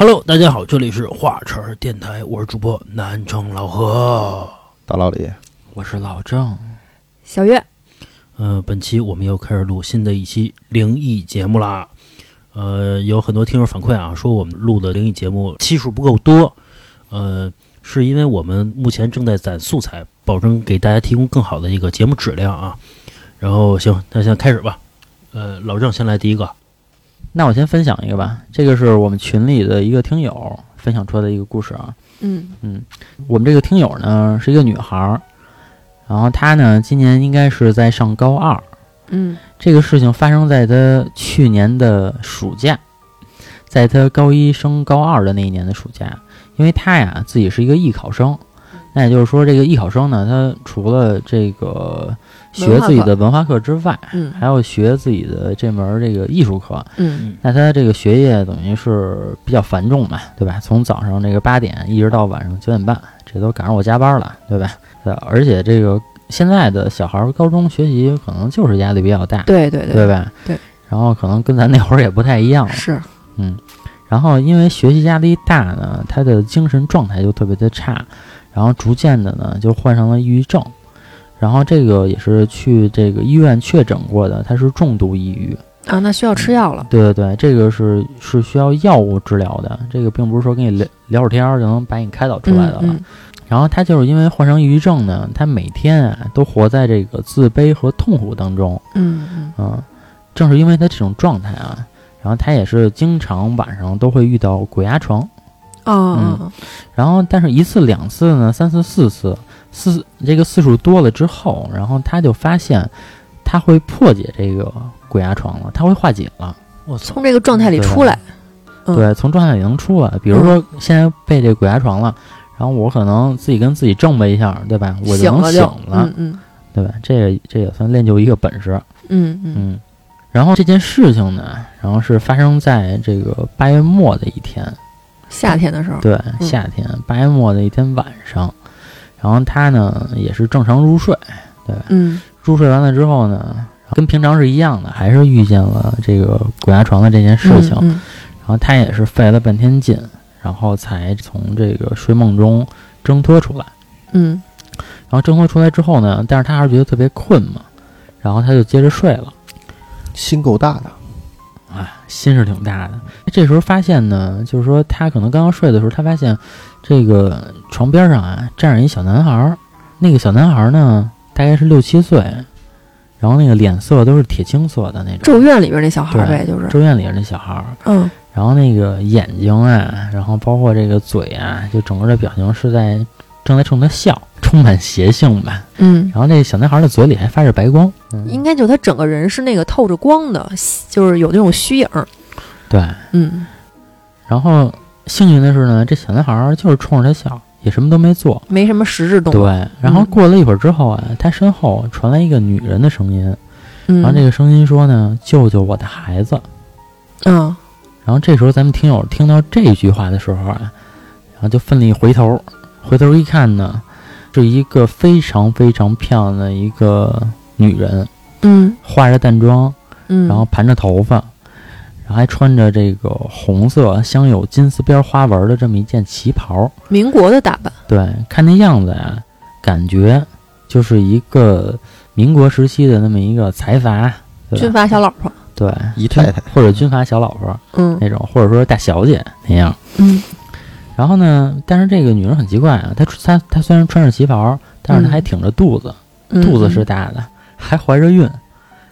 Hello，大家好，这里是华晨儿电台，我是主播南城老何。大老李，我是老郑，小月，呃，本期我们又开始录新的一期灵异节目啦。呃，有很多听友反馈啊，说我们录的灵异节目期数不够多。呃，是因为我们目前正在攒素材，保证给大家提供更好的一个节目质量啊。然后行，那现在开始吧。呃，老郑先来第一个。那我先分享一个吧，这个是我们群里的一个听友分享出来的一个故事啊。嗯嗯，我们这个听友呢是一个女孩儿，然后她呢今年应该是在上高二。嗯这个事情发生在她去年的暑假，在她高一升高二的那一年的暑假，因为她呀自己是一个艺考生，那也就是说，这个艺考生呢，她除了这个学自己的文化课之外，嗯还要学自己的这门儿这个艺术课。嗯那他这个学业等于是比较繁重嘛，对吧？从早上这个八点一直到晚上九点半，这都赶上我加班了，对吧？对，而且这个现在的小孩儿高中学习可能就是压力比较大，对对对吧？对。然后可能跟咱那会儿也不太一样了，是，嗯。然后因为学习压力大呢，他的精神状态就特别的差，然后逐渐的呢就患上了抑郁症，然后这个也是去这个医院确诊过的，他是重度抑郁。啊，那需要吃药了。对对对，这个是是需要药物治疗的，这个并不是说跟你聊聊会儿天儿就能把你开导出来的了。嗯然后他就是因为患上抑郁症呢，他每天啊都活在这个自卑和痛苦当中。嗯正是因为他这种状态啊，然后他也是经常晚上都会遇到鬼压床。嗯哦，然后但是一次两次呢，三次四次，四这个次数多了之后，然后他就发现他会破解这个鬼压床了，他会化解了。我操！从这个状态里出来。嗯对，从状态里能出来。比如说现在被这鬼压床了，然后我可能自己跟自己挣吧一下，对吧？我能醒醒了就了，嗯嗯对吧？这也这也算练就一个本事。嗯嗯嗯。然后这件事情呢，然后是发生在这个八月末的一天，夏天的时候。对，夏天八月末的一天晚上，然后他呢也是正常入睡，对？嗯入睡完了之后呢，跟平常是一样的，还是遇见了这个鬼压床的这件事情。嗯然后他也是费了半天劲，然后才从这个睡梦中挣脱出来。嗯然后挣脱出来之后呢，但是他还是觉得特别困嘛，然后他就接着睡了。心够大的，哎，心是挺大的。这时候发现呢，就是说他可能刚刚睡的时候，他发现这个床边上啊站着一小男孩儿，那个小男孩儿呢大概是六七岁，然后那个脸色都是铁青色的那种。咒怨里边那小孩呗，对就是。咒怨里边那小孩儿，嗯然后那个眼睛啊，然后包括这个嘴啊，就整个的表情是在正在冲他笑，充满邪性吧。嗯，然后那小男孩的嘴里还发着白光，嗯，应该就他整个人是那个透着光的，就是有那种虚影。对。嗯然后幸运的是呢，这小男孩就是冲着他笑，也什么都没做。没什么实质动作。对。然后过了一会儿之后啊，他身后传来一个女人的声音，嗯，然后这个声音说呢：“救救我的孩子。”嗯然后这时候咱们听友听到这句话的时候啊，然后就奋力回头，回头一看呢，是一个非常非常漂亮的一个女人，嗯化着淡妆，嗯，然后盘着头发，然后还穿着这个红色镶有金丝边花纹的这么一件旗袍。民国的打扮。对，看那样子呀，感觉就是一个民国时期的那么一个财阀，军？阀小老婆。对，姨太太，或者军阀小老婆嗯那种，或者说大小姐那样。嗯然后呢，但是这个女人很奇怪啊，她她她虽然穿着旗袍，但是她还挺着肚子，嗯，肚子是大的，还怀着孕，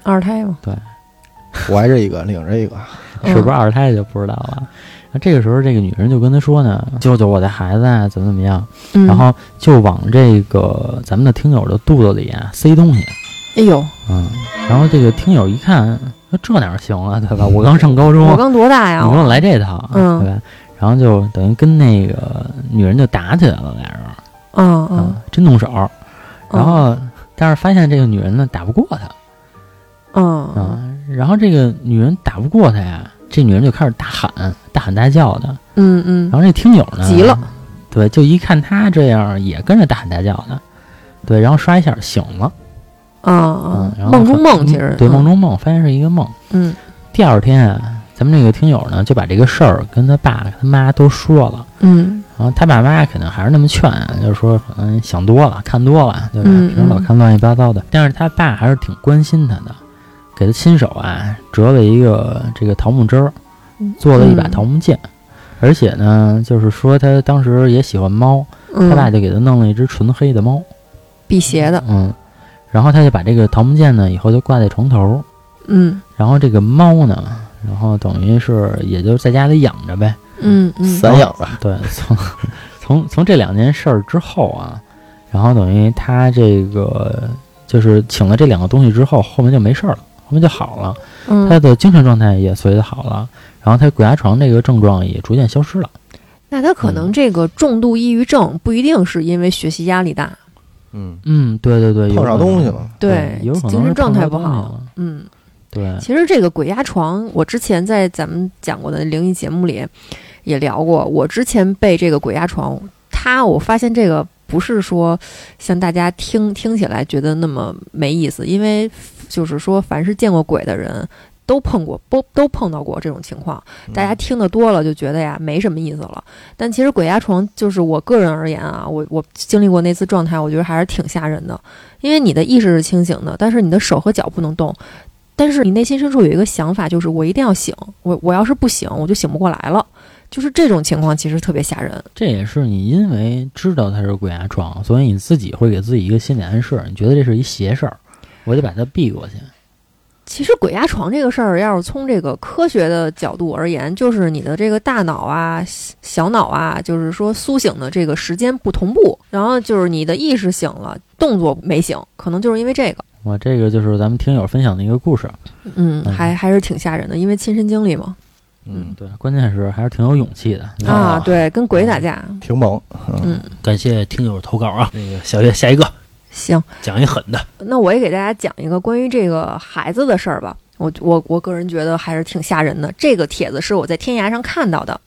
二胎嘛。怀着一个，领着一个，嗯是不是二胎就不知道了。那这个时候，这个女人就跟他说呢：“救救我的孩子啊，怎么怎么样？”嗯然后就往这个咱们的听友的肚子里啊塞东西，哎呦，嗯。然后这个听友一看，说这哪行啊，对吧？我刚上高中，我刚多大呀？你给我来这套，嗯对吧？然后就等于跟那个女人就打起来了，俩人，嗯嗯。嗯，真动手。嗯，然后，但是发现这个女人呢打不过他，嗯。嗯，然后这个女人打不过他呀，这女人就开始大喊、大喊大叫的。嗯嗯。然后这听友呢急了，对，就一看他这样，也跟着大喊大叫的，对，然后刷一下醒了，啊嗯，然后梦中梦其实对嗯。梦中梦，发现是一个梦。嗯。第二天啊，咱们这个听友呢就把这个事儿跟他爸他妈都说了，嗯。然后他爸妈肯定还是那么劝，就是说可能想多了，看多了，对吧？嗯平时老看乱七八糟的，但是他爸还是挺关心他的，给他亲手啊折了一个这个桃木枝儿，做了一把嗯。桃木剑，而且呢，就是说他当时也喜欢猫，嗯，他爸就给他弄了一只纯黑的猫，辟邪的，嗯，然后他就把这个桃木剑呢以后就挂在床头，嗯。然后这个猫呢，然后等于是也就在家里养着呗，嗯嗯。散养吧，对，从从从这两件事儿之后啊，然后等于他这个就是请了这两个东西之后，后面就没事儿了，后面就好了，他嗯，的精神状态也随着好了，然后他鬼压床这个症状也逐渐消失了。那他可能这个重度抑郁症不一定是因为学习压力大，嗯，嗯，对对对，有碰上东西了，对有可能精神是状态不好。嗯，对，其实这个鬼压床，我之前在咱们讲过的灵异节目里也聊过。我之前被这个鬼压床，它我发现这个不是说像大家听听起来觉得那么没意思，因为就是说凡是见过鬼的人。都碰过，都都碰到过这种情况，大家听得多了就觉得呀没什么意思了。但其实鬼压床就是我个人而言啊，我我经历过那次状态，我觉得还是挺吓人的，因为你的意识是清醒的，但是你的手和脚不能动，但是你内心深处有一个想法，就是我一定要醒，我我要是不醒，我就醒不过来了。就是这种情况其实特别吓人。这也是你因为知道它是鬼压床，所以你自己会给自己一个心理暗示，你觉得这是一邪事儿，我得把它避过去。其实鬼压床这个事儿，要是从这个科学的角度而言，就是你的这个大脑啊、小脑啊，就是说苏醒的这个时间不同步，然后就是你的意识醒了，动作没醒，可能就是因为这个。我这个就是咱们听友分享的一个故事。嗯，嗯还还是挺吓人的，因为亲身经历嘛。嗯，对，关键是还是挺有勇气的。啊啊，对，跟鬼打架。挺猛，嗯，感谢听友投稿啊。那个小月下一个行，讲一狠的，那我也给大家讲一个关于这个孩子的事儿吧。我我我个人觉得还是挺吓人的。这个帖子是我在天涯上看到的。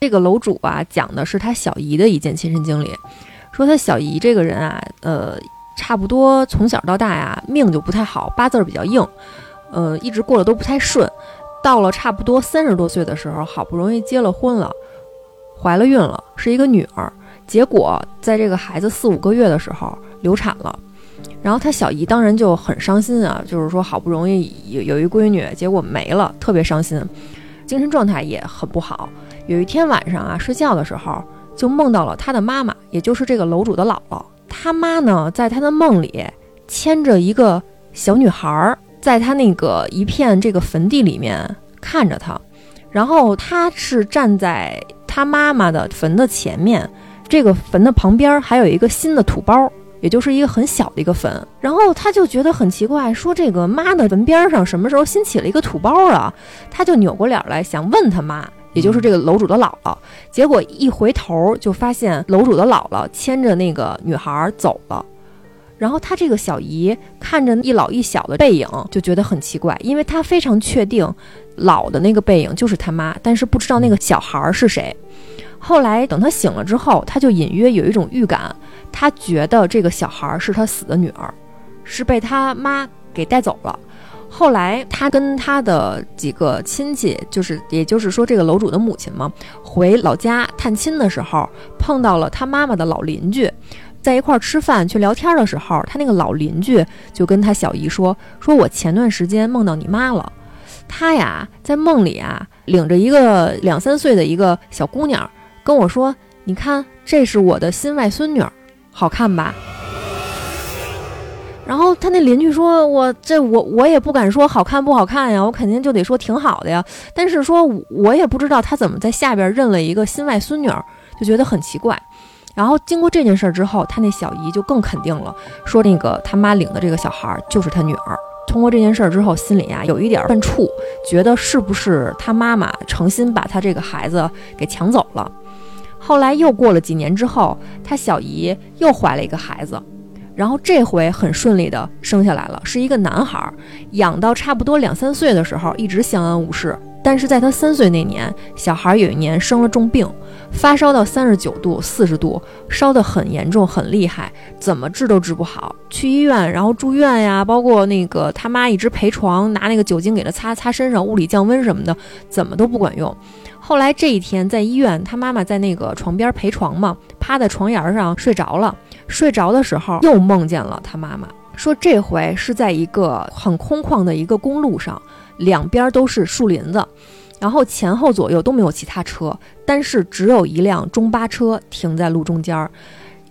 这个楼主啊，讲的是他小姨的一件亲身经历，说他小姨这个人啊，呃，差不多从小到大呀，命就不太好，八字比较硬，呃，一直过得都不太顺。到了差不多三十多岁的时候，好不容易结了婚了，怀了孕了，是一个女儿。结果在这个孩子四五个月的时候流产了。然后他小姨当然就很伤心啊，就是说好不容易有有一闺女，结果没了，特别伤心，精神状态也很不好。有一天晚上啊，睡觉的时候就梦到了他的妈妈，也就是这个楼主的姥姥。他妈呢，在他的梦里牵着一个小女孩儿，在他那个一片这个坟地里面看着他，然后他是站在他妈妈的坟的前面，这个坟的旁边还有一个新的土包。也就是一个很小的一个坟，然后他就觉得很奇怪，说这个妈的坟边上什么时候新起了一个土包啊？他就扭过脸来想问他妈，也就是这个楼主的姥姥，结果一回头就发现楼主的姥姥牵着那个女孩走了。然后他这个小姨看着一老一小的背影，就觉得很奇怪，因为他非常确定老的那个背影就是他妈，但是不知道那个小孩是谁。后来等他醒了之后，他就隐约有一种预感，他觉得这个小孩是他死的女儿，是被他妈给带走了。后来他跟他的几个亲戚，就是也就是说这个楼主的母亲嘛，回老家探亲的时候，碰到了他妈妈的老邻居，在一块儿吃饭去聊天的时候，他那个老邻居就跟他小姨说：“说我前段时间梦到你妈了，她呀在梦里啊领着一个两三岁的一个小姑娘。”跟我说：“你看，这是我的新外孙女，好看吧？”然后他那邻居说：“我这我我也不敢说好看不好看呀，我肯定就得说挺好的呀。但是说我也不知道他怎么在下边认了一个新外孙女儿，就觉得很奇怪。然后经过这件事之后，他那小姨就更肯定了，说那个他妈领的这个小孩就是他女儿。通过这件事之后，心里呀有一点犯怵，觉得是不是他妈妈诚心把他这个孩子给抢走了。”后来又过了几年之后，他小姨又怀了一个孩子，然后这回很顺利的生下来了，是一个男孩。养到差不多两三岁的时候，一直相安无事。但是在他三岁那年，小孩有一年生了重病，发烧到三十九度、四十度，烧得很严重、很厉害，怎么治都治不好。去医院，然后住院呀，包括那个他妈一直陪床，拿那个酒精给他擦擦身上，物理降温什么的，怎么都不管用。后来这一天在医院，他妈妈在那个床边陪床嘛，趴在床沿上睡着了。睡着的时候又梦见了他妈妈，说这回是在一个很空旷的一个公路上。两边都是树林子，然后前后左右都没有其他车，但是只有一辆中巴车停在路中间儿，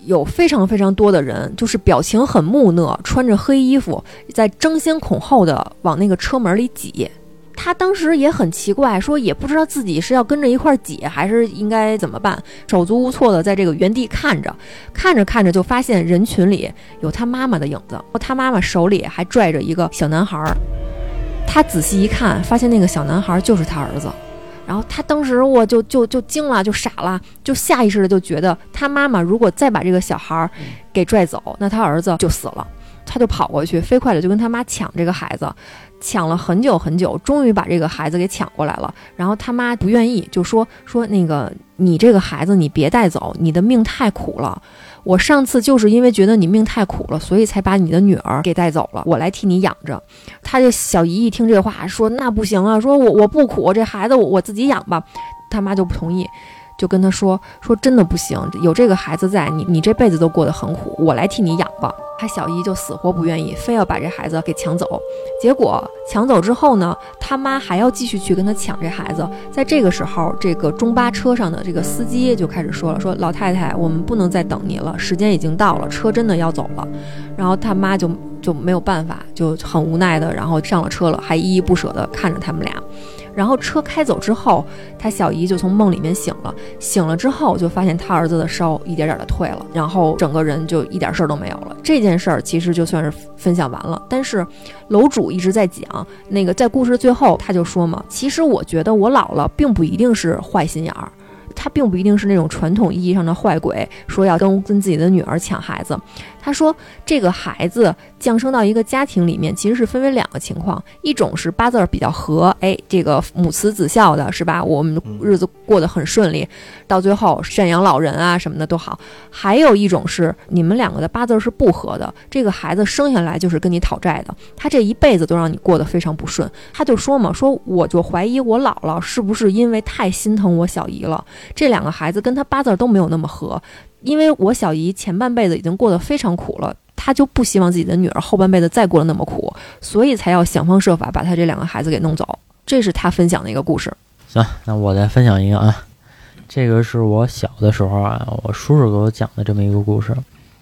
有非常非常多的人，就是表情很木讷，穿着黑衣服，在争先恐后的往那个车门里挤。他当时也很奇怪，说也不知道自己是要跟着一块挤，还是应该怎么办，手足无措的在这个原地看着，看着看着就发现人群里有他妈妈的影子，他妈妈手里还拽着一个小男孩儿。他仔细一看，发现那个小男孩就是他儿子，然后他当时我就就就惊了，就傻了，就下意识的就觉得他妈妈如果再把这个小孩儿给拽走，那他儿子就死了。他就跑过去，飞快的就跟他妈抢这个孩子，抢了很久很久，终于把这个孩子给抢过来了。然后他妈不愿意，就说说那个你这个孩子你别带走，你的命太苦了。我上次就是因为觉得你命太苦了，所以才把你的女儿给带走了，我来替你养着。他这小姨一听这话，说那不行啊，说我我不苦，这孩子我我自己养吧。他妈就不同意。就跟他说说真的不行，有这个孩子在，你你这辈子都过得很苦，我来替你养吧。他小姨就死活不愿意，非要把这孩子给抢走。结果抢走之后呢，他妈还要继续去跟他抢这孩子。在这个时候，这个中巴车上的这个司机就开始说了：“说老太太，我们不能再等你了，时间已经到了，车真的要走了。”然后他妈就就没有办法，就很无奈的，然后上了车了，还依依不舍的看着他们俩。然后车开走之后，他小姨就从梦里面醒了。醒了之后，就发现他儿子的烧一点点的退了，然后整个人就一点事儿都没有了。这件事儿其实就算是分享完了。但是楼主一直在讲，那个在故事最后他就说嘛，其实我觉得我姥姥并不一定是坏心眼儿。他并不一定是那种传统意义上的坏鬼，说要跟跟自己的女儿抢孩子。他说，这个孩子降生到一个家庭里面，其实是分为两个情况：一种是八字比较合，哎，这个母慈子孝的，是吧？我们日子过得很顺利，到最后赡养老人啊什么的都好；还有一种是你们两个的八字是不合的，这个孩子生下来就是跟你讨债的，他这一辈子都让你过得非常不顺。他就说嘛，说我就怀疑我姥姥是不是因为太心疼我小姨了。这两个孩子跟他八字都没有那么合，因为我小姨前半辈子已经过得非常苦了，她就不希望自己的女儿后半辈子再过得那么苦，所以才要想方设法把她这两个孩子给弄走。这是她分享的一个故事。行，那我再分享一个啊，这个是我小的时候啊，我叔叔给我讲的这么一个故事。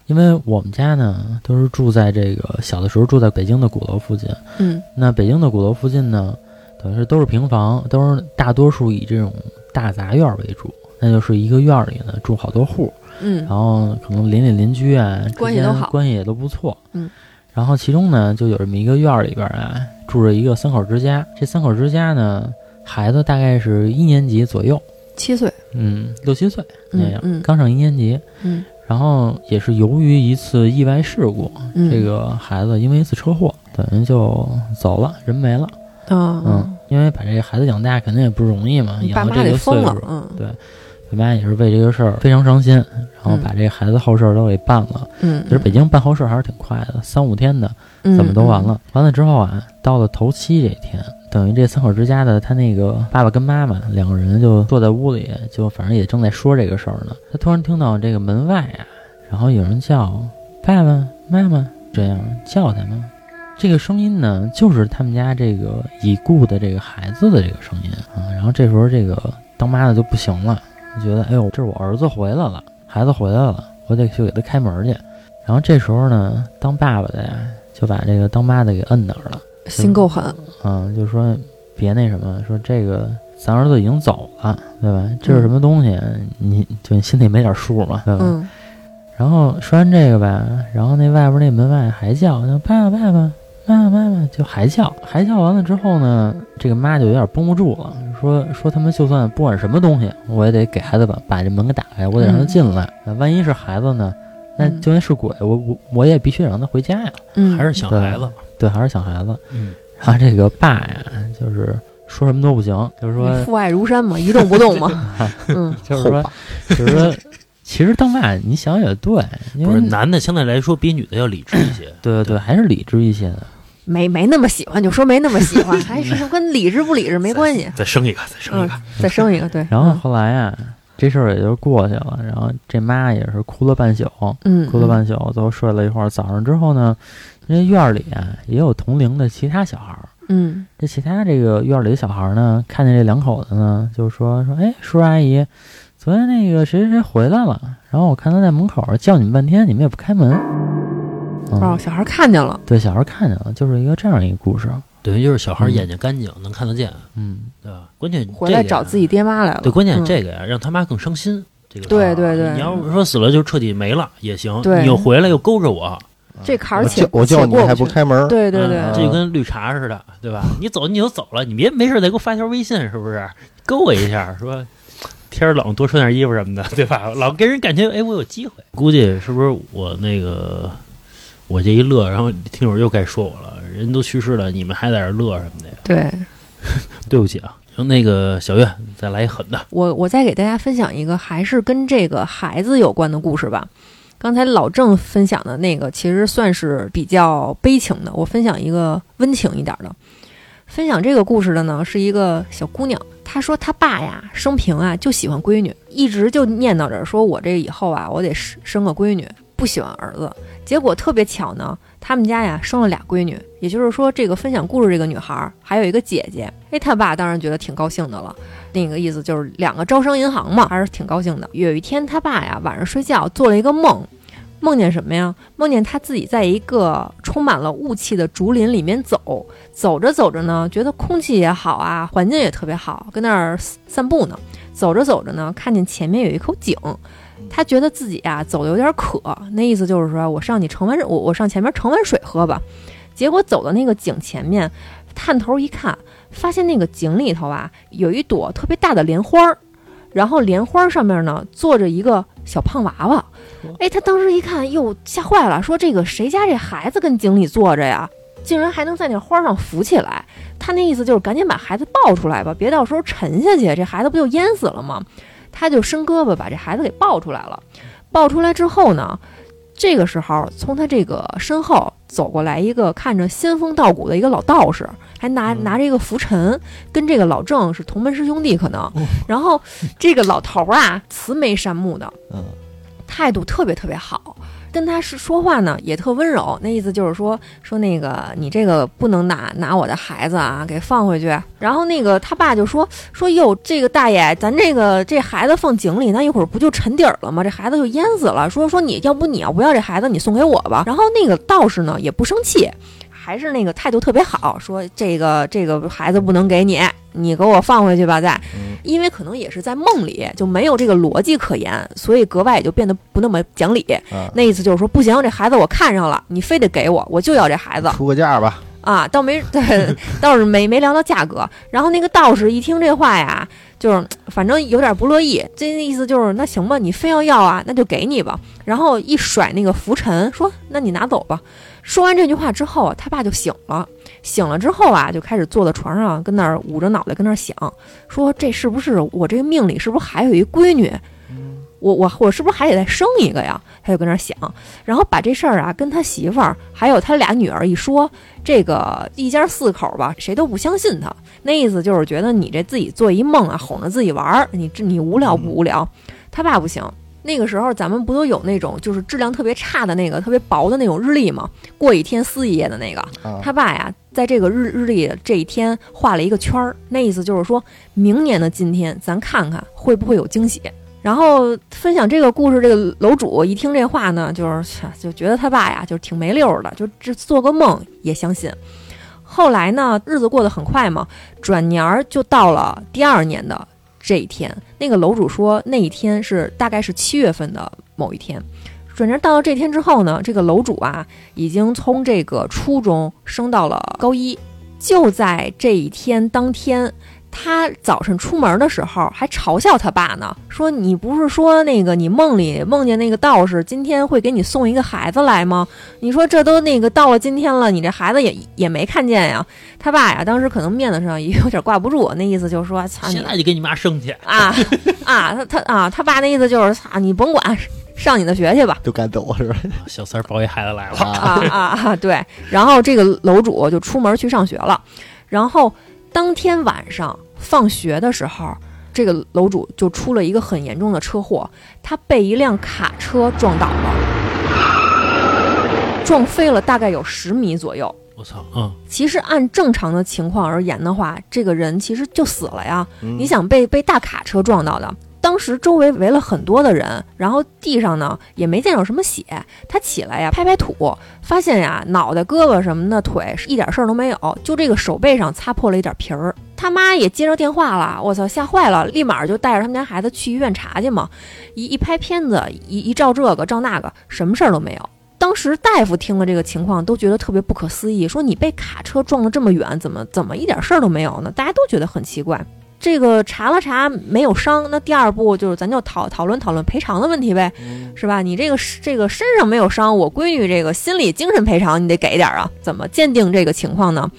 因为我们家呢都是住在这个小的时候住在北京的鼓楼附近，嗯，那北京的鼓楼附近呢，等于是都是平房，都是大多数以这种大杂院为主。那就是一个院儿里呢住好多户，嗯，然后可能邻里邻居啊关系都好，关系也都不错，嗯，然后其中呢就有这么一个院儿里边啊住着一个三口之家，这三口之家呢孩子大概是一年级左右，七岁，嗯，六七岁。那样，嗯，刚上一年级，嗯，然后也是由于一次意外事故，这个孩子因为一次车祸等于就走了，人没了，嗯，因为把这个孩子养大肯定也不容易嘛，养到这个岁数，嗯，对。我妈也是为这个事儿非常伤心，然后把这孩子后事儿都给办了。嗯，其实北京办后事儿还是挺快的，三五天的，怎么都完了。完了之后啊，到了头七这天，等于这三口之家的他那个爸爸跟妈妈两个人就坐在屋里，就反正也正在说这个事儿呢。他突然听到这个门外啊，然后有人叫爸爸妈妈这样叫他们，这个声音呢，就是他们家这个已故的这个孩子的这个声音啊。然后这时候这个当妈的就不行了。觉得哎呦，这是我儿子回来了，孩子回来了，我得去给他开门去。然后这时候呢，当爸爸的呀，就把这个当妈的给摁那儿了，心够狠。嗯，就说别那什么，说这个咱儿子已经走了，对吧？这是什么东西？你就你心里没点数嘛？对吧？嗯。然后说完这个吧，然后那外边那门外还叫，爸爸爸爸。妈妈妈妈就还叫，还叫完了之后呢，这个妈就有点绷不住了，说说他们就算不管什么东西，我也得给孩子把把这门给打开，我得让他进来。万一是孩子呢，那嗯就算是鬼，我我我也必须得让他回家呀。嗯，还是小孩子，对，还是小孩子。嗯，然后这个爸呀，就是说什么都不行，就是说，父爱如山嘛，一动不动嘛。嗯，就是说，就是说，其实当爸你想也对，因为不是男的相对来说比女的要理智一些。对对对，还是理智一些的。没没那么喜欢，就说没那么喜欢，还是跟理智不理智没关系。再生一个，再生一嗯个。，再生一个，对。然后嗯后来啊，这事儿也就过去了。然后这妈也是哭了半宿，嗯，哭了半宿，最后睡了一会儿。早上之后呢，因为院儿里啊也有同龄的其他小孩儿。嗯这其他这个院儿里的小孩儿呢，看见这两口子呢，就说说，哎，叔叔阿姨，昨天那个谁谁谁回来了，然后我看他在门口叫你们半天，你们也不开门。嗯，哦，嗯，小孩看见了，对，小孩看见了，就是一个这样一个故事。等于就是小孩眼睛干净，能看得见，嗯，对吧？关键回来这找自己爹妈来了。对，关键嗯这个呀，让他妈更伤心。这个对对对你要是说死了就彻底没了也行，你又回来又勾着我，这坎儿我且叫我叫你还不开门，对对对，嗯这就跟绿茶似的，对吧？你走你就走了，你别没事再给我发条微信，是不是？勾我一下，说天冷多穿点衣服什么的，对吧？老给人感觉哎，我有机会。估计是不是我那个我这一乐，然后听友又该说我了，人都去世了，你们还在这乐什么的呀？对 对不起啊。行那个小月再来一狠的，我我再给大家分享一个还是跟这个孩子有关的故事吧。刚才老郑分享的那个其实算是比较悲情的，我分享一个温情一点的。分享这个故事的呢是一个小姑娘，她说她爸呀生平啊就喜欢闺女，一直就念叨着说我这以后啊我得生生个闺女，不喜欢儿子。结果特别巧呢，他们家呀生了俩闺女，也就是说这个分享故事这个女孩还有一个姐姐。哎，他爸当然觉得挺高兴的了。那个意思就是两个招商银行嘛，还是挺高兴的。有一天他爸呀晚上睡觉做了一个梦，梦见什么呀？梦见他自己在一个充满了雾气的竹林里面走，走着走着呢，觉得空气也好啊，环境也特别好，跟那儿散步呢。走着走着呢，看见前面有一口井，他觉得自己啊走的有点渴，那意思就是说我上你盛完我我上前面盛碗水喝吧。结果走到那个井前面，探头一看，发现那个井里头啊有一朵特别大的莲花儿，然后莲花上面呢坐着一个小胖娃娃。哎，他当时一看，哟，吓坏了，说这个谁家这孩子跟井里坐着呀？竟然还能在那花上浮起来。他那意思就是赶紧把孩子抱出来吧，别到时候沉下去，这孩子不就淹死了吗？他就伸胳膊把这孩子给抱出来了。抱出来之后呢，这个时候从他这个身后走过来一个看着仙风道骨的一个老道士，还拿拿着一个拂尘，跟这个老郑是同门师兄弟可能。然后这个老头儿啊，慈眉善目的，嗯，态度特别特别好，跟他是说话呢也特温柔，那意思就是说说那个你这个不能拿拿我的孩子啊给放回去。然后那个他爸就说说哟，这个大爷，咱这个这孩子放井里，那一会儿不就沉底儿了吗？这孩子就淹死了。说说你要不你要不要这孩子，你送给我吧。然后那个道士呢也不生气。还是那个态度特别好，说这个这个孩子不能给你，你给我放回去吧，再，因为可能也是在梦里就没有这个逻辑可言，所以格外也就变得不那么讲理。啊，那意思就是说，不行，这孩子我看上了，你非得给我，我就要这孩子出个价吧，啊！倒没 对，倒是没没聊到价格。然后那个道士一听这话呀，就是反正有点不乐意，这意思就是那行吧，你非要要啊，那就给你吧。然后一甩那个拂尘，说那你拿走吧。说完这句话之后，他爸就醒了。醒了之后啊，就开始坐在床上，跟那儿捂着脑袋，跟那儿想，说这是不是我这命里是不是还有一闺女？我我我是不是还得再生一个呀？他就跟那儿想，然后把这事儿啊跟他媳妇儿还有他俩女儿一说，这个一家四口吧，谁都不相信他。那意思就是觉得你这自己做一梦啊，哄着自己玩儿，你这你无聊不无聊？他爸不行。那个时候咱们不都有那种就是质量特别差的那个特别薄的那种日历吗？过一天撕一页的那个。啊，他爸呀，在这个日日历这一天画了一个圈儿，那意思就是说明年的今天，咱看看会不会有惊喜。然后分享这个故事，这个楼主一听这话呢，就是就觉得他爸呀，就挺没溜儿的，就这做个梦也相信。后来呢，日子过得很快嘛，转年儿就到了第二年的这一天。那个楼主说，那一天是大概是七月份的某一天。转正到了这天之后呢，这个楼主啊，已经从这个初中升到了高一。就在这一天当天，他早晨出门的时候还嘲笑他爸呢，说你不是说那个你梦里梦见那个道士今天会给你送一个孩子来吗？你说这都那个到了今天了，你这孩子也也没看见呀。他爸呀，当时可能面子上也有点挂不住，那意思就是说，操你现在就给你妈生去。啊 啊，他他啊，他爸那意思就是，操你甭管，上你的学去吧。就赶走是吧？小三儿抱一孩子来了，啊啊啊！对，然后这个楼主就出门去上学了，然后当天晚上放学的时候，这个楼主就出了一个很严重的车祸，他被一辆卡车撞倒了，撞飞了大概有十米左右。我操，嗯，其实按正常的情况而言的话，这个人其实就死了呀。嗯你想被被大卡车撞到的，当时周围围了很多的人，然后地上呢也没见着什么血。他起来呀，拍拍土，发现呀脑袋、胳膊什么的腿是一点事儿都没有，就这个手背上擦破了一点皮儿。他妈也接着电话了，我操，吓坏了，立马就带着他们家孩子去医院查去嘛。一一拍片子，一一照这个照那个，什么事儿都没有。当时大夫听了这个情况，都觉得特别不可思议，说你被卡车撞了这么远，怎么怎么一点事儿都没有呢？大家都觉得很奇怪。这个查了查没有伤，那第二步就是咱就讨讨论讨论赔偿的问题呗，是吧？你这个这个身上没有伤，我闺女这个心理精神赔偿你得给点儿啊？怎么鉴定这个情况呢？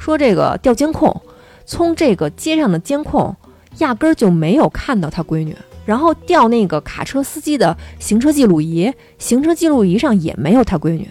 说这个调监控，从这个街上的监控压根儿就没有看到他闺女，然后调那个卡车司机的行车记录仪，行车记录仪上也没有他闺女。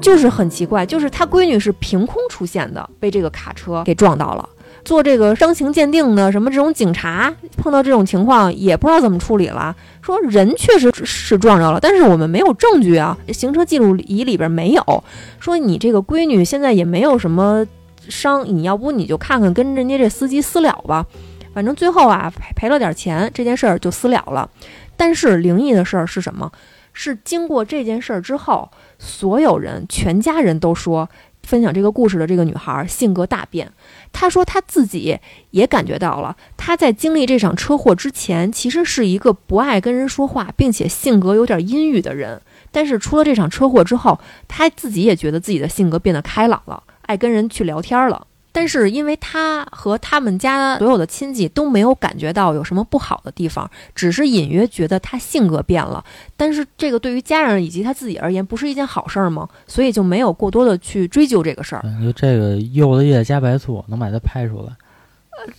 就是很奇怪，就是他闺女是凭空出现的，被这个卡车给撞到了。做这个伤情鉴定的，什么这种警察碰到这种情况也不知道怎么处理了。说人确实是撞着了，但是我们没有证据啊，行车记录仪里边没有。说你这个闺女现在也没有什么伤，你要不你就看看跟人家这司机私了吧。反正最后啊赔赔了点钱，这件事儿就私了了。但是灵异的事儿是什么？是经过这件事儿之后，所有人全家人都说，分享这个故事的这个女孩性格大变。她说她自己也感觉到了，她在经历这场车祸之前，其实是一个不爱跟人说话，并且性格有点阴郁的人。但是出了这场车祸之后，她自己也觉得自己的性格变得开朗了，爱跟人去聊天了。但是因为他和他们家所有的亲戚都没有感觉到有什么不好的地方，只是隐约觉得他性格变了。但是这个对于家人以及他自己而言，不是一件好事儿吗？所以就没有过多的去追究这个事儿。感觉这个柚子叶加白醋能把它拍出来。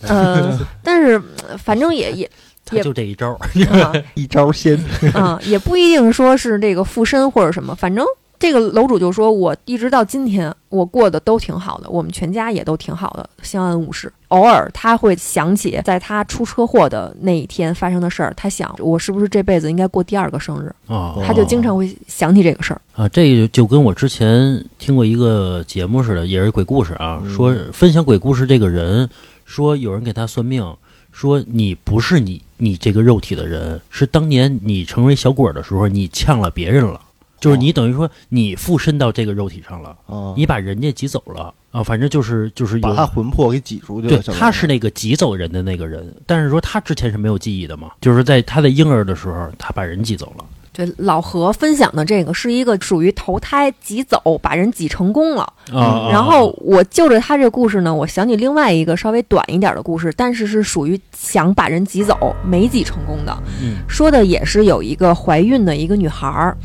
呃，但是呃反正也也他就这一招 一招鲜，嗯，也不一定说是这个附身或者什么，反正这个楼主就说，我一直到今天我过得都挺好的，我们全家也都挺好的，相安无事。偶尔他会想起在他出车祸的那一天发生的事儿，他想我是不是这辈子应该过第二个生日，啊他就经常会想起这个事儿。啊，这个就跟我之前听过一个节目似的，也是鬼故事啊。嗯说分享鬼故事这个人说，有人给他算命，说你不是你你这个肉体的人，是当年你成为小鬼儿的时候，你呛了别人了，就是你等于说你附身到这个肉体上了，啊，你把人家挤走了啊。反正就是就是把他魂魄给挤出去对，他是那个挤走人的那个人，但是说他之前是没有记忆的嘛，就是在他的婴儿的时候，他把人挤走了。对，老何分享的这个是一个属于投胎挤走，把人挤成功了。啊然后我就着他这个故事呢，我想起另外一个稍微短一点的故事，但是是属于想把人挤走没挤成功的。嗯说的也是有一个怀孕的一个女孩儿，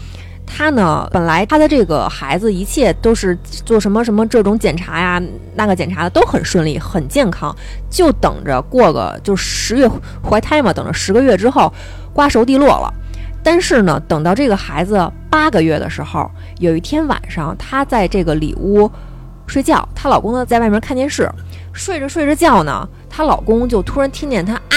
她呢本来她的这个孩子一切都是做什么什么这种检查呀、那个检查的都很顺利、很健康，就等着过个就十月怀胎嘛，等着十个月之后瓜熟蒂落了。但是呢，等到这个孩子八个月的时候，有一天晚上，她在这个里屋睡觉，她老公呢在外面看电视，睡着睡着觉呢，她老公就突然听见她啊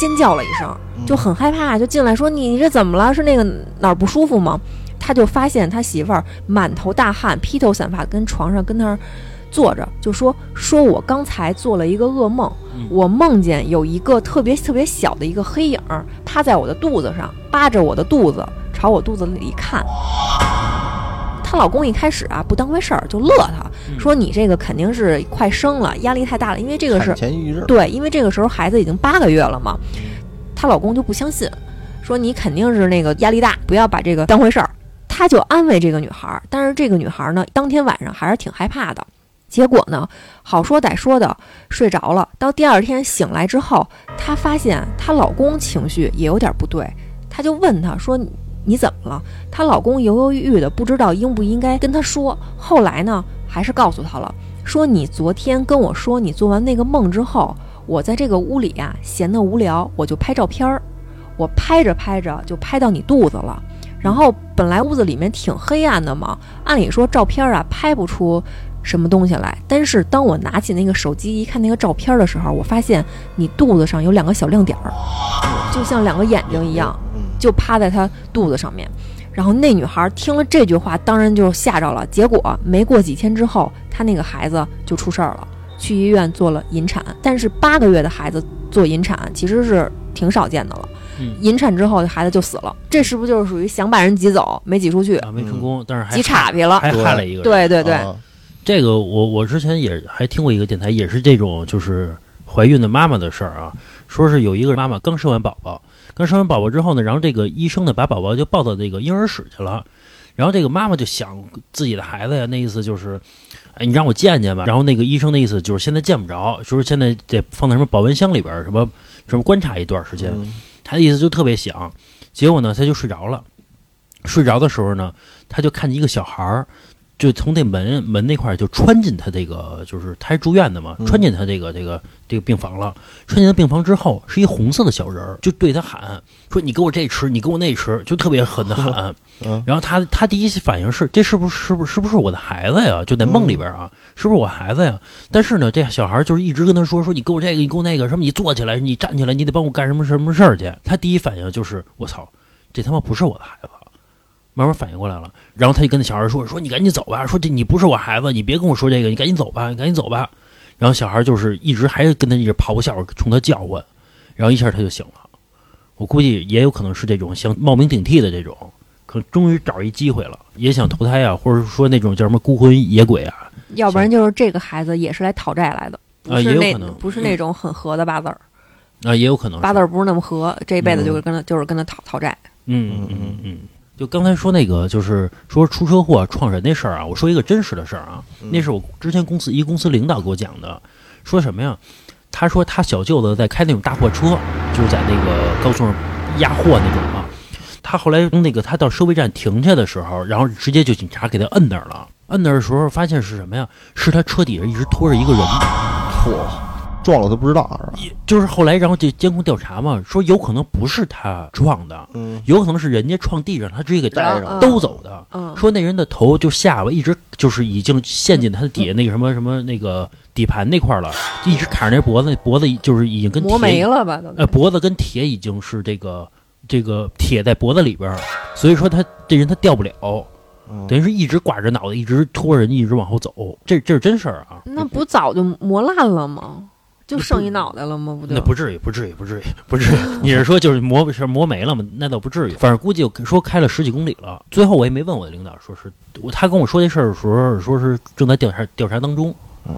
尖叫了一声，就很害怕，就进来说：“你你这怎么了？是那个哪儿不舒服吗？”他就发现他媳妇儿满头大汗、披头散发，跟床上跟那儿坐着，就说：“说我刚才做了一个噩梦，嗯我梦见有一个特别特别小的一个黑影儿趴在我的肚子上，扒着我的肚子，朝我肚子里看。”她老公一开始啊不当回事儿，就乐她，嗯说：“你这个肯定是快生了，压力太大了，因为这个是前对，因为这个时候孩子已经八个月了嘛，她老公就不相信，说你肯定是那个压力大，不要把这个当回事儿。他就安慰这个女孩，但是这个女孩呢，当天晚上还是挺害怕的。结果呢，好说歹说的睡着了。到第二天醒来之后，她发现她老公情绪也有点不对，她就问他说：“你怎么了？”她老公犹犹豫豫的，不知道应不应该跟她说。后来呢，还是告诉她了，说：“你昨天跟我说你做完那个梦之后，我在这个屋里呀、闲得无聊，我就拍照片儿。我拍着拍着就拍到你肚子了。然后本来屋子里面挺黑暗的嘛，按理说照片啊拍不出什么东西来。但是当我拿起那个手机一看那个照片的时候，我发现你肚子上有两个小亮点儿，就像两个眼睛一样，就趴在她肚子上面。然后那女孩听了这句话，当然就吓着了。结果没过几天之后，她那个孩子就出事儿了，去医院做了引产。但是八个月的孩子做引产其实是挺少见的了。嗯引产之后，孩子就死了。这是不是就是属于想把人挤走，没挤出去，啊，没成功，但是还挤岔劈了？还害了一个人。对对对，啊这个我我之前也还听过一个电台，也是这种就是怀孕的妈妈的事儿啊，说是有一个妈妈刚生完宝宝，刚生完宝宝之后呢，然后这个医生呢把宝宝就抱到这个婴儿室去了，然后这个妈妈就想自己的孩子呀，那意思就是，哎，你让我见见吧。然后那个医生的意思就是现在见不着，就是现在得放在什么保温箱里边，什么什么观察一段时间。嗯他的意思就特别想，结果呢，他就睡着了。睡着的时候呢，他就看见一个小孩儿，就从那门门那块儿就穿进他这个，就是他是住院的嘛，嗯穿进他这个这个这个病房了。穿进他病房之后，是一红色的小人儿，就对他喊说：“你给我这吃，你给我那吃。”就特别狠的喊。嗯然后他他第一反应是：这是不是是不是是不是我的孩子呀？就在梦里边啊，是不是我孩子呀？但是呢，这小孩就是一直跟他说说你给我这个，你给我那个，什么你坐起来，你站起来，你得帮我干什么什么事儿去。他第一反应就是我操，这他妈不是我的孩子。慢慢反应过来了，然后他就跟那小孩说说你赶紧走吧，说这你不是我孩子，你别跟我说这个，你赶紧走吧，你赶紧走吧。然后小孩就是一直还是跟他一直咆哮，冲他叫唤，然后一下他就醒了。我估计也有可能是这种想冒名顶替的这种，可终于找一机会了，也想投胎啊，或者说那种叫什么孤魂野鬼啊，要不然就是这个孩子也是来讨债来的，不啊是那也有可能不是那种很合的八字儿，啊，也有可能八字儿不是那么合，这一辈子就是跟他就是跟他讨讨债。嗯嗯嗯嗯。就刚才说那个，就是说出车祸撞人那事儿啊，我说一个真实的事儿啊，那是我之前公司一公司领导给我讲的，说什么呀？他说他小舅子在开那种大货车，就是在那个高速上压货那种嘛。他后来从那个他到收费站停下的时候，然后直接就警察给他摁那儿了。摁那儿的时候发现是什么呀？是他车底下一直拖着一个人。嚯，撞了都不知道是吧？就是后来然后这监控调查嘛，说有可能不是他撞的，嗯，有可能是人家撞地上，他直接给带上兜走的。嗯，说那人的头就下巴一直就是已经陷进他的底下那个什么什么那个底盘那块儿了，就一直卡着那脖子，脖子就是已经跟磨铁没了吧？都呃，脖子跟铁已经是这个这个铁在脖子里边儿，所以说他这人他掉不了，嗯等于是一直挂着脑袋，一直拖着人一直往后走，这这是真事儿啊。那不早就磨烂了吗？就剩一脑袋了吗？不就那不至于，不至于，不至于，不至于。你是说就是磨是磨没了吗？那倒不至于。反正估计说开了十几公里了。最后我也没问我的领导，说是我他跟我说这事儿的时候，说是正在调查调查当中。哦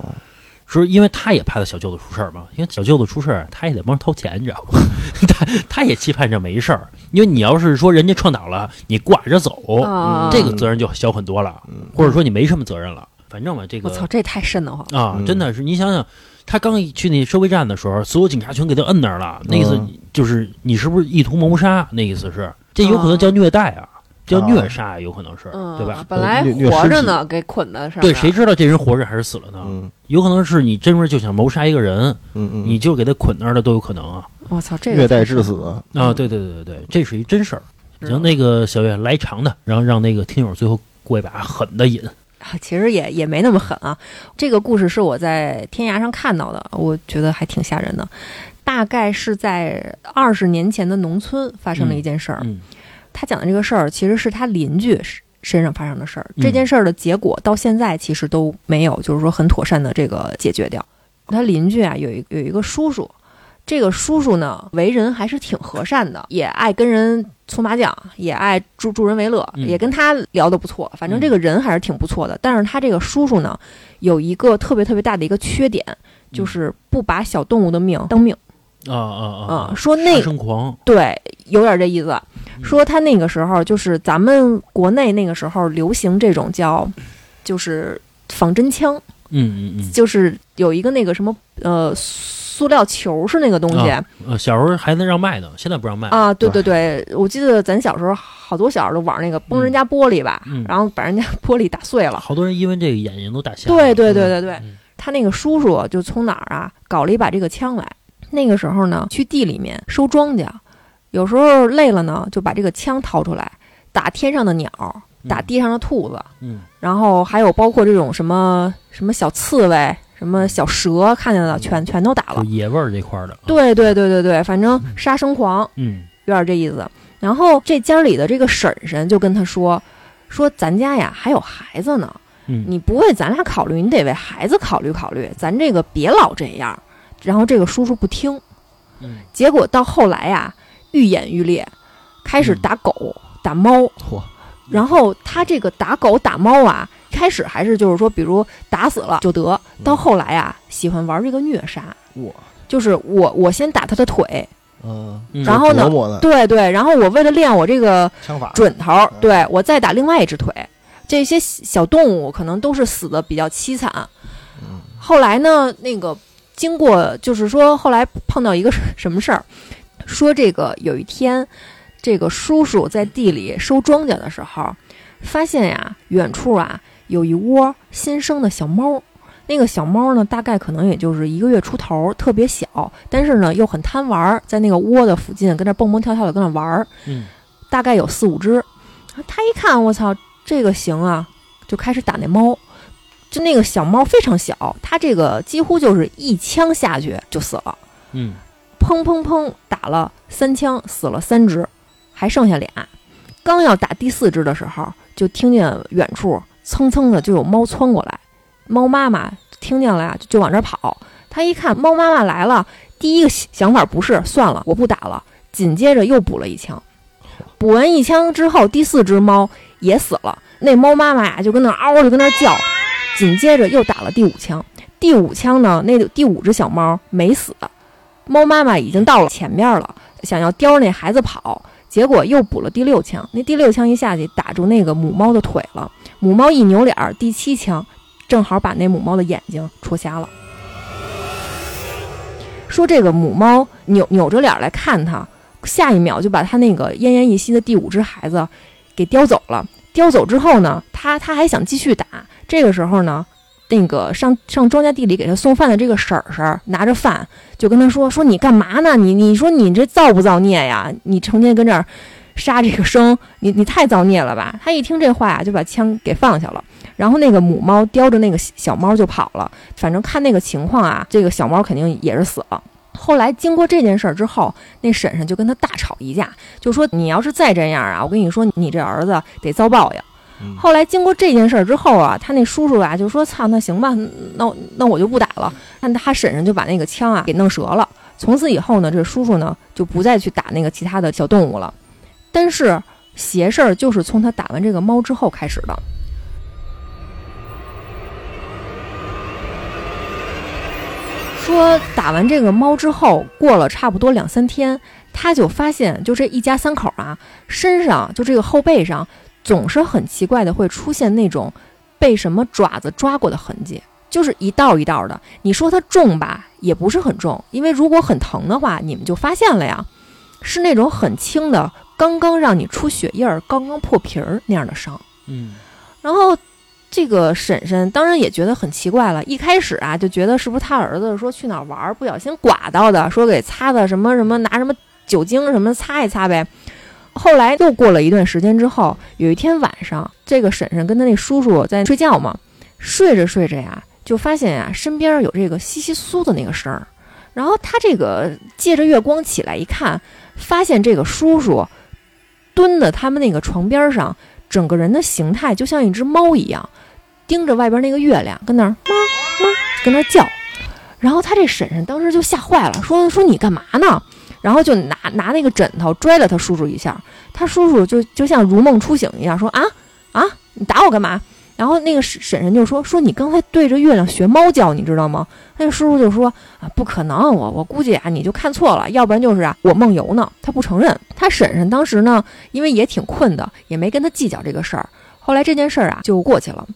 说因为他也怕他小舅子出事儿嘛，因为小舅子出事儿，他也得帮着掏钱，你知道吗？他他也期盼着没事儿，因为你要是说人家撞倒了，你挂着走，啊？这个责任就小很多了，嗯或者说你没什么责任了。反正嘛，这个我操，这太瘆得慌了。啊，嗯真的是，你想想，他刚一去那收费站的时候，所有警察全给他摁那儿了，那意思嗯就是你是不是意图谋杀？那意思是，这有可能叫虐待啊，叫虐杀，有可能是，嗯，对吧？本来活着呢，给捆在上面。对，谁知道这人活着还是死了呢？嗯有可能是你真是就想谋杀一个人，嗯嗯，你就给他捆那儿了都有可能啊！我操，这个虐待致死了。啊，对对对对对，这是一真事儿。行，那个小月来长的，然后让那个听友最后过一把狠的瘾。啊 其实也也没那么狠啊。这个故事是我在天涯上看到的，我觉得还挺吓人的。大概是在二十年前的农村发生了一件事儿。嗯他讲的这个事儿其实是他邻居身上发生的事儿。嗯这件事儿的结果到现在其实都没有，就是说很妥善的这个解决掉。他邻居啊有一有一个叔叔，这个叔叔呢为人还是挺和善的，也爱跟人搓麻将，也爱助助人为乐，嗯也跟他聊得不错。反正这个人还是挺不错的。但是他这个叔叔呢有一个特别特别大的一个缺点，就是不把小动物的命当命。啊啊啊啊说那生狂，对，有点这意思。说他那个时候就是咱们国内那个时候流行这种叫，就是仿真枪，嗯嗯嗯，就是有一个那个什么呃塑料球是那个东西啊呃，小时候还能让卖呢，现在不让卖。啊，对对对，我记得咱小时候好多小孩都玩那个崩人家玻璃吧，嗯然后把人家玻璃打碎了。好多人因为这个眼睛都打瞎了。对对对对对，嗯他那个叔叔就从哪儿啊搞了一把这个枪来。那个时候呢，去地里面收庄稼，有时候累了呢，就把这个枪掏出来打天上的鸟，打地上的兔子，嗯然后还有包括这种什么什么小刺猬、什么小蛇，看见了全全都打了。就野味儿这块儿的。啊，对对对对对，反正杀生狂，嗯有点这意思。然后这家里的这个婶婶就跟他说：“说咱家呀还有孩子呢，嗯，你不为咱俩考虑，你得为孩子考虑考虑。咱这个别老这样。”然后这个叔叔不听，嗯结果到后来呀，愈演愈烈，开始打狗、打猫。嚯，然后他这个打狗打猫啊，开始还是就是说，比如打死了就得，到后来啊，喜欢玩这个虐杀，我。就是我我先打他的腿，嗯，嗯。然后呢对对，然后我为了练我这个枪法，准头儿，对我再打另外一只腿。这些小动物可能都是死的比较凄惨。嗯。后来呢，那个经过就是说，后来碰到一个什么事儿，说这个有一天，这个叔叔在地里收庄稼的时候，发现呀，远处啊有一窝新生的小猫。那个小猫呢，大概可能也就是一个月出头，特别小，但是呢又很贪玩儿，在那个窝的附近跟那蹦蹦跳跳的跟那玩儿。嗯大概有四五只。他一看，我操，这个行啊，就开始打那猫。就那个小猫非常小，它这个几乎就是一枪下去就死了，嗯砰砰砰打了三枪，死了三只，还剩下俩。刚要打第四只的时候，就听见远处蹭蹭的就有猫窜过来，猫妈妈听见了呀，就往这跑。他一看猫妈妈来了，第一个想法不是算了，我不打了，紧接着又补了一枪。补完一枪之后，第四只猫也死了。那猫妈妈呀，就跟那嗷就跟那叫，紧接着又打了第五枪。第五枪呢，那第五只小猫没死，猫妈妈已经到了前面了，想要叼着那孩子跑，结果又补了第六枪。那第六枪一下去打住那个母猫的腿了，母猫一扭脸儿，第七枪正好把那母猫的眼睛戳瞎了。说这个母猫扭扭着脸来看他，下一秒就把他那个奄奄一息的第五只孩子给叼走了。叼走之后呢，他他还想继续打。这个时候呢，那个上上庄稼地里给他送饭的这个婶婶拿着饭就跟他说：“说你干嘛呢？你你说你这造不造孽呀？你成天跟这儿杀这个生，你你太造孽了吧？”他一听这话呀，就把枪给放下了。然后那个母猫叼着那个小猫就跑了。反正看那个情况啊，这个小猫肯定也是死了。后来经过这件事儿之后，那婶婶就跟他大吵一架，就说你要是再这样啊，我跟你说，你这儿子得遭报应。嗯后来经过这件事儿之后啊，他那叔叔啊就说：“操，那行吧，那我那我就不打了。”但他婶婶就把那个枪啊给弄折了。从此以后呢，这叔叔呢就不再去打那个其他的小动物了。但是邪事儿就是从他打完这个猫之后开始的。说打完这个猫之后，过了差不多两三天，他就发现，就这一家三口啊，身上就这个后背上，总是很奇怪的会出现那种被什么爪子抓过的痕迹，就是一道一道的。你说它重吧，也不是很重，因为如果很疼的话，你们就发现了呀，是那种很轻的，刚刚让你出血印儿，刚刚破皮儿那样的伤。嗯然后这个婶婶当然也觉得很奇怪了，一开始啊就觉得是不是他儿子说去哪儿玩儿不小心刮到的，说给擦的什么什么拿什么酒精什么擦一擦呗。后来又过了一段时间之后，有一天晚上，这个婶婶跟她那叔叔在睡觉嘛，睡着睡着呀，就发现呀身边有这个窸窸窣窣的那个声儿，然后他这个借着月光起来一看，发现这个叔叔蹲在他们那个床边上。整个人的形态就像一只猫一样，盯着外边那个月亮，跟那儿 妈妈跟那儿叫。然后他这婶婶当时就吓坏了，说说你干嘛呢？然后就拿拿那个枕头拽了他叔叔一下，他叔叔就就像如梦初醒一样，说啊啊，你打我干嘛？然后那个婶婶就说说你刚才对着月亮学猫叫，你知道吗？那叔叔就说啊，不可能，我我估计啊你就看错了，要不然就是啊我梦游呢。他不承认。他婶婶当时呢，因为也挺困的，也没跟他计较这个事儿。后来这件事儿啊就过去了。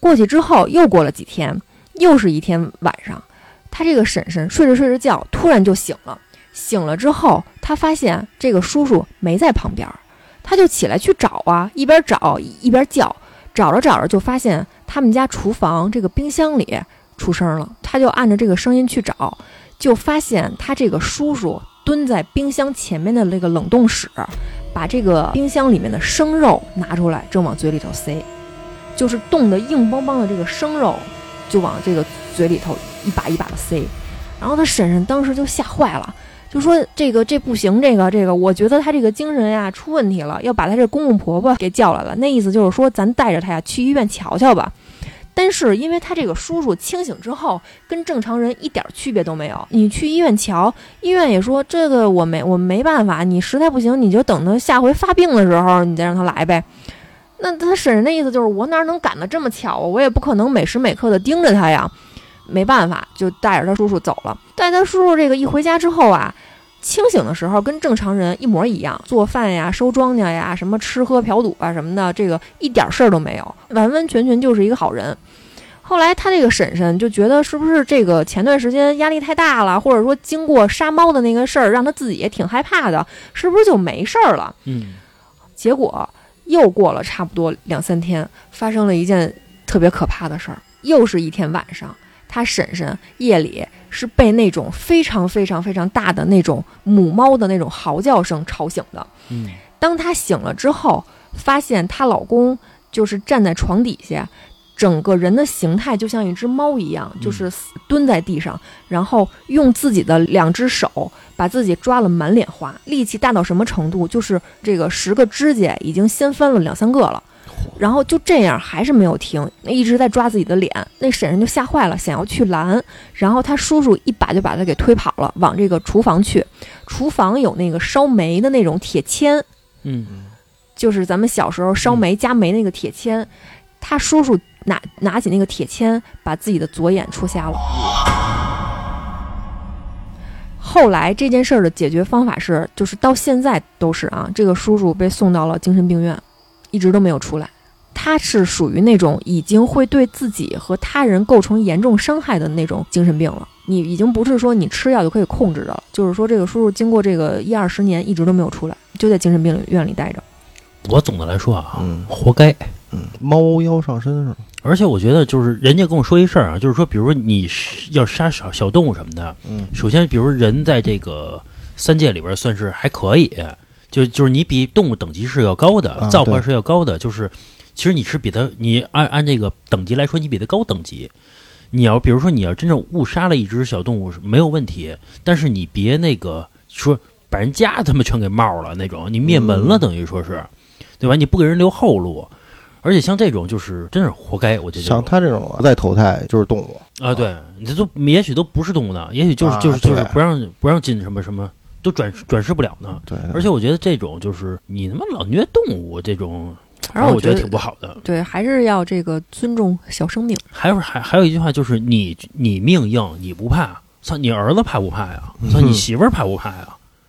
过去之后又过了几天，又是一天晚上，他这个婶婶睡着睡着觉，突然就醒了。醒了之后，他发现这个叔叔没在旁边，他就起来去找啊，一边找一边叫，找着找着就发现他们家厨房这个冰箱里出声了，他就按着这个声音去找，就发现他这个叔叔蹲在冰箱前面的那个冷冻室，把这个冰箱里面的生肉拿出来，正往嘴里头塞，就是冻得硬邦邦的这个生肉，就往这个嘴里头一把一把的塞，然后他婶婶当时就吓坏了。就说这个这不行，这个这个，我觉得他这个精神呀出问题了，要把他这公公婆婆给叫来了。那意思就是说，咱带着他呀去医院瞧瞧吧。但是因为他这个叔叔清醒之后跟正常人一点区别都没有，你去医院瞧，医院也说这个我没我没办法，你实在不行你就等他下回发病的时候你再让他来呗。那他婶婶的意思就是我哪能赶得这么巧啊？我也不可能每时每刻的盯着他呀。没办法，就带着他叔叔走了。带他叔叔这个一回家之后啊，清醒的时候跟正常人一模一样，做饭呀、收庄稼呀、什么吃喝嫖赌啊什么的，这个一点事儿都没有，完完全全就是一个好人。后来他这个婶婶就觉得是不是这个前段时间压力太大了，或者说经过杀猫的那个事儿，让他自己也挺害怕的，是不是就没事儿了？嗯，结果又过了差不多两三天，发生了一件特别可怕的事儿，又是一天晚上。他婶婶夜里是被那种非常非常非常大的那种母猫的那种嚎叫声吵醒的。嗯，当她醒了之后，发现她老公就是站在床底下，整个人的形态就像一只猫一样，就是蹲在地上，然后用自己的两只手把自己抓了满脸花，力气大到什么程度？就是这个十个指甲已经掀翻了两三个了。然后就这样还是没有停，一直在抓自己的脸。那婶婶就吓坏了，想要去拦，然后他叔叔一把就把他给推跑了，往这个厨房去。厨房有那个烧煤的那种铁签，嗯，就是咱们小时候烧煤加煤那个铁签。他叔叔拿拿起那个铁签，把自己的左眼戳瞎了。后来这件事儿的解决方法是，就是到现在都是啊，这个叔叔被送到了精神病院，一直都没有出来。他是属于那种已经会对自己和他人构成严重伤害的那种精神病了。你已经不是说你吃药就可以控制的了，就是说这个叔叔经过这个一二十年一直都没有出来，就在精神病院里待着。我总的来说啊，嗯活该。嗯，猫妖上身是吧？而且我觉得，就是人家跟我说一事儿啊，就是说，比如说你是要杀小小动物什么的，嗯首先，比如人在这个三界里边算是还可以，就就是你比动物等级是要高的，啊造化对是要高的，就是其实你是比他，你按按这个等级来说，你比他高等级。你要比如说你要真正误杀了一只小动物是没有问题，但是你别那个说把人家他妈全给冒了那种，你灭门了，嗯等于说是，对吧？你不给人留后路，而且像这种就是真是活该，我觉得像他这种不再投胎就是动物，啊，对，你这都也许都不是动物呢，也许就是啊就是就是不让不让进什么什么，都转转世不了呢。对，而且我觉得这种就是你他妈老虐动物这种，反正我觉得挺不好的。对，还是要这个尊重小生命。还有还还有一句话就是你你命硬你不怕，操你儿子怕不怕呀？操你嗯媳妇儿怕不怕呀？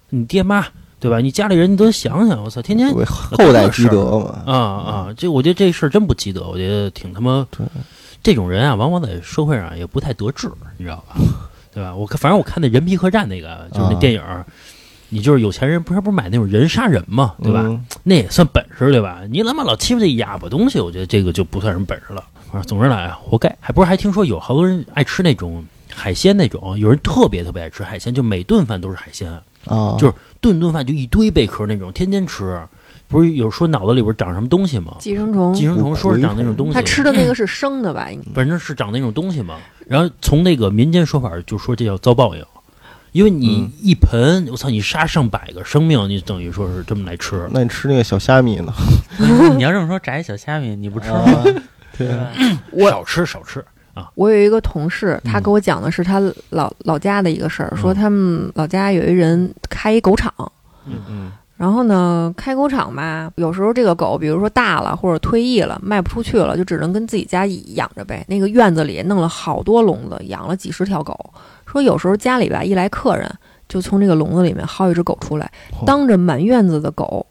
你爹妈对吧？你家里人你都想想，我操，天天后代积德嘛。啊啊！这我觉得这事儿真不积德，我觉得挺他妈对，这种人啊，往往在社会上也不太得志，你知道吧？对吧？我看反正我看那人皮客栈那个就是那啊电影儿，你就是有钱人不是不是买那种人杀人嘛，对吧？嗯那也算本事，对吧？你他妈老欺负这哑巴东西，我觉得这个就不算什么本事了。啊，总之来啊，活该。还不是还听说有好多人爱吃那种海鲜那种，有人特别特别爱吃海鲜，就每顿饭都是海鲜，啊，就是顿顿饭就一堆贝壳那种，天天吃。不是有说脑子里边长什么东西吗？寄生虫，寄生虫说是长那种东西，他吃的那个是生的吧？应该反正是长那种东西嘛。然后从那个民间说法就说这叫遭报应，因为你嗯一盆，我操，你杀上百个生命，你等于说是这么来吃。那你吃那个小虾米呢？你要这么说，炸一小虾米你不吃吗？啊 对吧？我少吃少吃，我有一个同事，他嗯给我讲的是他老老家的一个事儿，嗯说他们老家有一人开一狗场，嗯然后呢，开狗场吧，有时候这个狗，比如说大了或者退役了，卖不出去了，就只能跟自己家养着呗。那个院子里弄了好多笼子，养了几十条狗。说有时候家里吧一来客人，就从这个笼子里面薅一只狗出来，当着满院子的狗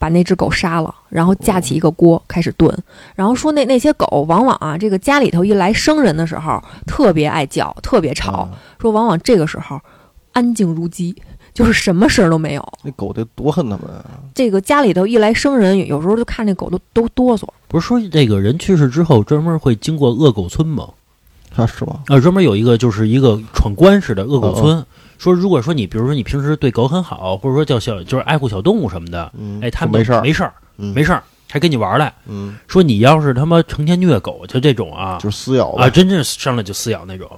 把那只狗杀了，然后架起一个锅开始炖。然后说那那些狗往往啊，这个家里头一来生人的时候特别爱叫，特别吵。啊说往往这个时候安静如鸡，就是什么声儿都没有。那狗得多恨他们啊！这个家里头一来生人，有时候就看那狗都都哆嗦。不是说这个人去世之后专门会经过恶狗村吗？啊，是吗？啊，专门有一个就是一个闯关似的恶狗村。说如果说你比如说你平时对狗很好，或者说叫小就是爱护小动物什么的，嗯，哎，他们没事儿，没事儿，嗯没事儿，还跟你玩儿来。嗯，说你要是他妈成天虐狗，就这种啊就是撕咬啊，真正上来就撕咬那种。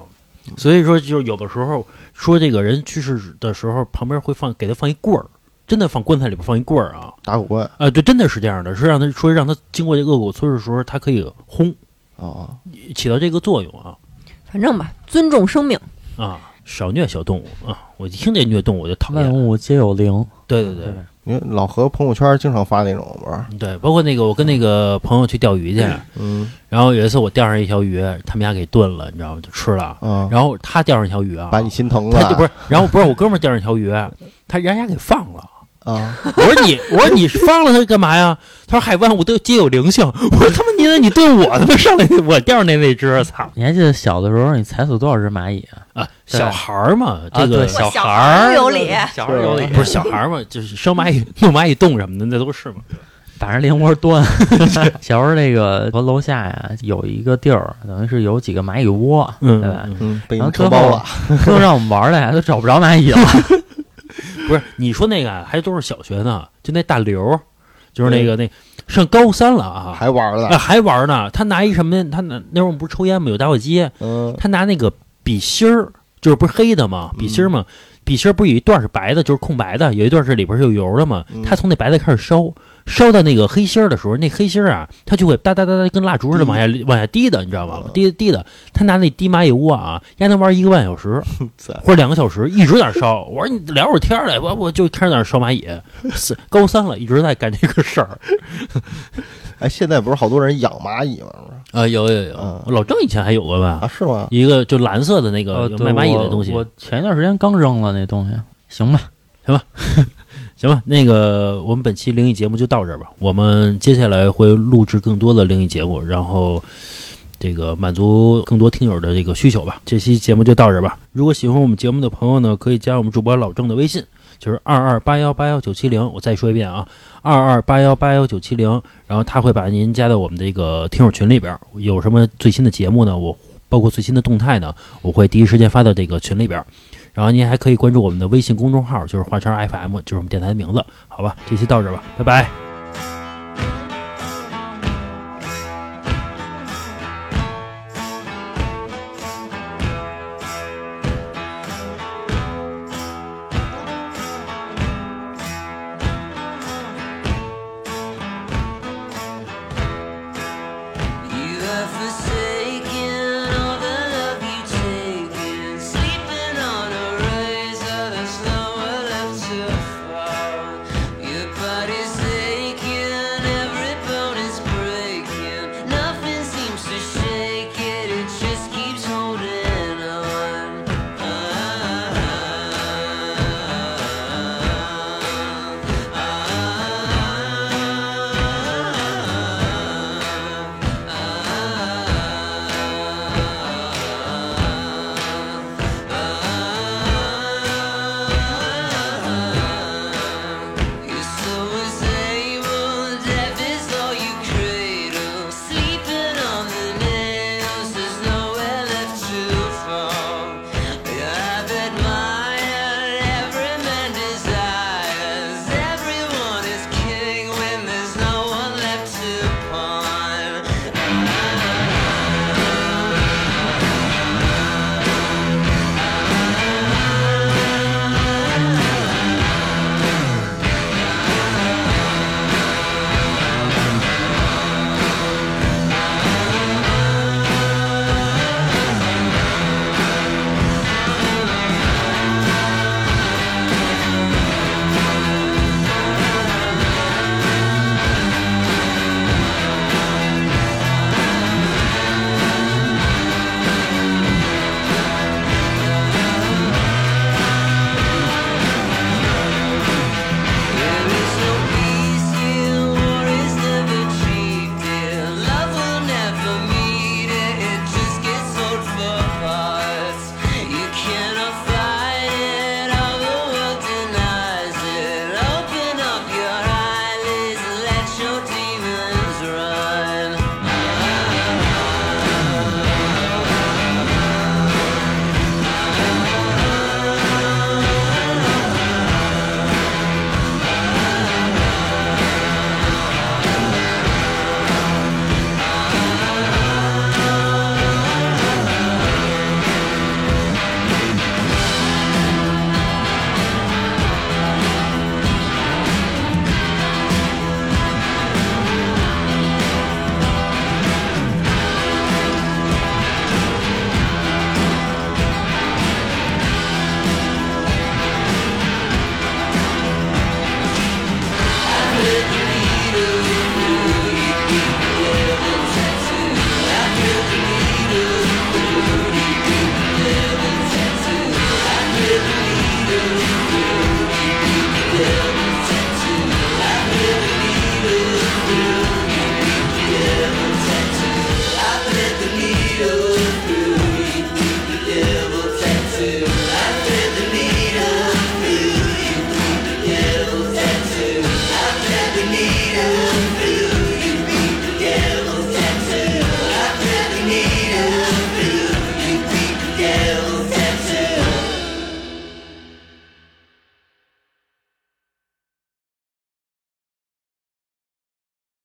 所以说，就是有的时候说这个人去世的时候，旁边会放给他放一棍儿，真的放棺材里边放一棍儿啊打狗棍啊，对，真的是这样的，是让他说让他经过这恶狗村的时候，他可以轰，啊，起到这个作用啊反正吧，尊重生命。啊，少虐小动物啊！我一听这虐动物我就讨厌。万物皆有灵。对对对因为老何朋友圈经常发那种不是？对，包括那个我跟那个朋友去钓鱼去，嗯然后有一次我钓上一条鱼，他们家给炖了，你知道吗？就吃了。嗯，然后他钓上一条鱼啊，把你心疼了他就不是，然后不是我哥们儿钓上一条鱼，他人家给放了。啊？我说你，我说你放了它干嘛呀？他说海万物都皆有灵性。我说他妈你那你对我他妈上来我钓上那那只，操你还记得小的时候你踩死多少只蚂蚁啊？啊！小孩儿嘛，这啊，个、对，小小孩孩儿儿有理小孩儿有理，不是小孩儿嘛，就是生蚂蚁、弄蚂蚁洞什么的，那都是嘛。把人连窝端。小时候那个和楼下呀有一个地儿，等于是有几个蚂蚁窝，嗯，对吧？嗯嗯，被你然后最后承包了。都让我们玩来，都找不着蚂蚁了。不是 你说那个啊还都是小学呢，就那大刘，就是那个那上高三了啊，还玩啊了，还玩呢。他拿一什么？他拿那会儿我们不是抽烟吗？有打火机，嗯他拿那个笔芯儿，就是不是黑的吗？笔芯儿嘛，笔芯儿不是有一段是白的，就是空白的，有一段是里边是有油的嘛。嗯他从那白的开始烧，烧到那个黑心儿的时候，那黑心儿啊，它就会哒哒哒哒跟蜡烛似的往下往下滴的，你知道吗嗯？滴滴的，他拿那滴蚂蚁窝啊，丫能玩一个半小时 或者两个小时，一直在那烧。我说你聊会儿天儿来，我我就开始在那烧蚂蚁。高三了，一直在干这个事儿。哎，现在不是好多人养蚂蚁吗？啊，有有有嗯，老郑以前还有过吧？啊，是吗？一个就蓝色的那个卖蚂蚁的东西。我前一段时间刚扔了那东西，行吧？行吧，行吧那个我们本期灵异节目就到这儿吧。我们接下来会录制更多的灵异节目，然后这个满足更多听友的这个需求吧。这期节目就到这儿吧。如果喜欢我们节目的朋友呢，可以加我们主播老郑的微信，就是二二八幺八幺九七零。我再说一遍啊，二二八幺八幺九七零。然后他会把您加到我们这个听友群里边儿。有什么最新的节目呢？我包括最新的动态呢，我会第一时间发到这个群里边儿。然后您还可以关注我们的微信公众号，就是华晨 FM，就是我们电台的名字。好吧，这期到这吧，拜拜。